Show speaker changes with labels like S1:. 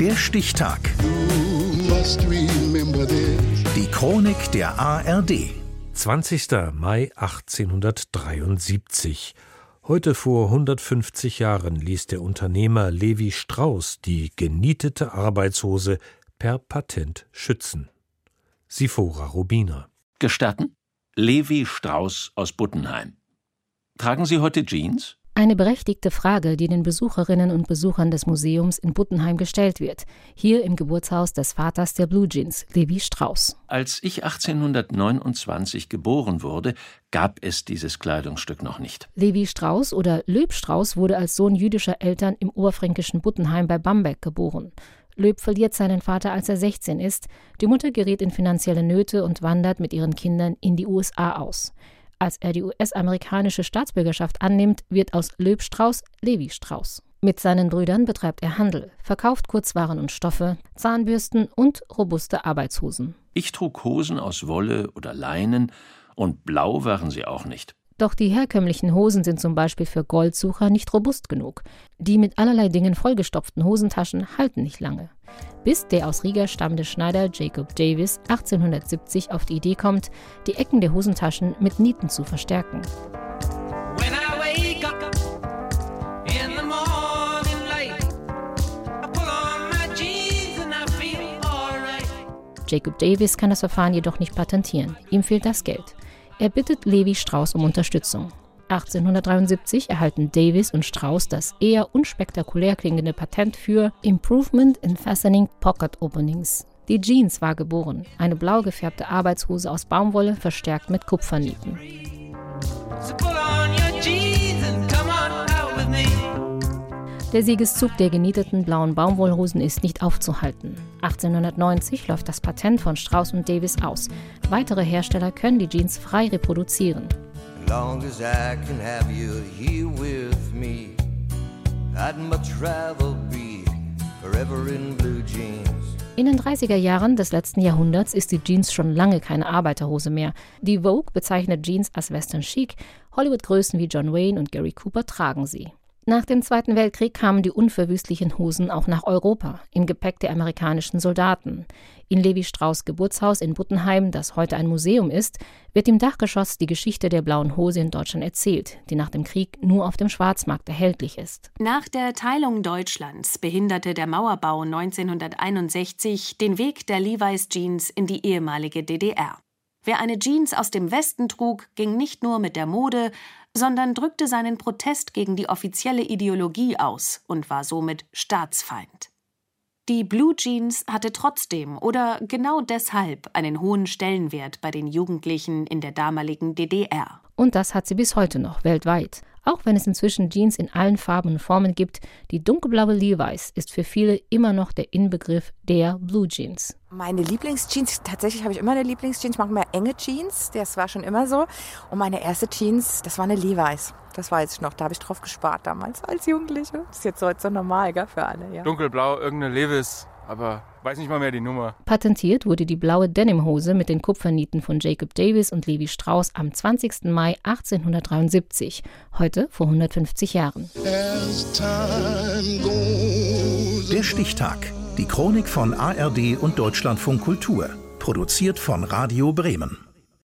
S1: Der Stichtag. Die Chronik der ARD.
S2: 20. Mai 1873. Heute vor 150 Jahren ließ der Unternehmer Levi Strauss die genietete Arbeitshose per Patent schützen. Sifora Rubiner.
S3: Gestatten? Levi Strauss aus Buttenheim. Tragen Sie heute Jeans?
S4: Eine berechtigte Frage, die den Besucherinnen und Besuchern des Museums in Buttenheim gestellt wird, hier im Geburtshaus des Vaters der Blue Jeans, Levi Strauss.
S3: Als ich 1829 geboren wurde, gab es dieses Kleidungsstück noch nicht.
S4: Levi Strauss oder Löb Strauss wurde als Sohn jüdischer Eltern im oberfränkischen Buttenheim bei Bamberg geboren. Löb verliert seinen Vater, als er 16 ist. Die Mutter gerät in finanzielle Nöte und wandert mit ihren Kindern in die USA aus. Als er die US-amerikanische Staatsbürgerschaft annimmt, wird aus Löb Strauß Levi Strauß. Mit seinen Brüdern betreibt er Handel, verkauft Kurzwaren und Stoffe, Zahnbürsten und robuste Arbeitshosen.
S3: Ich trug Hosen aus Wolle oder Leinen und blau waren sie auch nicht.
S4: Doch die herkömmlichen Hosen sind zum Beispiel für Goldsucher nicht robust genug. Die mit allerlei Dingen vollgestopften Hosentaschen halten nicht lange. Bis der aus Riga stammende Schneider Jacob Davis 1870 auf die Idee kommt, die Ecken der Hosentaschen mit Nieten zu verstärken. Jacob Davis kann das Verfahren jedoch nicht patentieren. Ihm fehlt das Geld. Er bittet Levi Strauss um Unterstützung. 1873 erhalten Davis und Strauss das eher unspektakulär klingende Patent für Improvement in Fastening Pocket Openings. Die Jeans war geboren, eine blau gefärbte Arbeitshose aus Baumwolle, verstärkt mit Kupfernieten. Der Siegeszug der genieteten blauen Baumwollhosen ist nicht aufzuhalten. 1890 läuft das Patent von Strauss und Davis aus. Weitere Hersteller können die Jeans frei reproduzieren. In den 30er Jahren des letzten Jahrhunderts ist die Jeans schon lange keine Arbeiterhose mehr. Die Vogue bezeichnet Jeans als Western Chic. Hollywood-Größen wie John Wayne und Gary Cooper tragen sie. Nach dem Zweiten Weltkrieg kamen die unverwüstlichen Hosen auch nach Europa, im Gepäck der amerikanischen Soldaten. In Levi Strauss Geburtshaus in Buttenheim, das heute ein Museum ist, wird im Dachgeschoss die Geschichte der blauen Hose in Deutschland erzählt, die nach dem Krieg nur auf dem Schwarzmarkt erhältlich ist.
S5: Nach der Teilung Deutschlands behinderte der Mauerbau 1961 den Weg der Levi's Jeans in die ehemalige DDR. Wer eine Jeans aus dem Westen trug, ging nicht nur mit der Mode, sondern drückte seinen Protest gegen die offizielle Ideologie aus und war somit Staatsfeind. Die Blue Jeans hatte trotzdem oder genau deshalb einen hohen Stellenwert bei den Jugendlichen in der damaligen DDR.
S4: Und das hat sie bis heute noch weltweit. Auch wenn es inzwischen Jeans in allen Farben und Formen gibt, die dunkelblaue Levi's ist für viele immer noch der Inbegriff der Blue Jeans.
S6: Meine Lieblingsjeans, tatsächlich habe ich immer eine Lieblingsjeans, ich mag mehr enge Jeans, das war schon immer so. Und meine erste Jeans, das war eine Levi's. Das weiß ich noch, da habe ich drauf gespart damals als Jugendliche. Das ist jetzt heute so normal, gell, für alle, ja.
S7: Dunkelblau, irgendeine Levi's aber weiß nicht mal mehr die Nummer.
S4: Patentiert wurde die blaue Denimhose mit den Kupfernieten von Jacob Davis und Levi Strauss am 20. Mai 1873, heute vor 150 Jahren.
S1: Der Stichtag. Die Chronik von ARD und Deutschlandfunk Kultur. Produziert von Radio Bremen.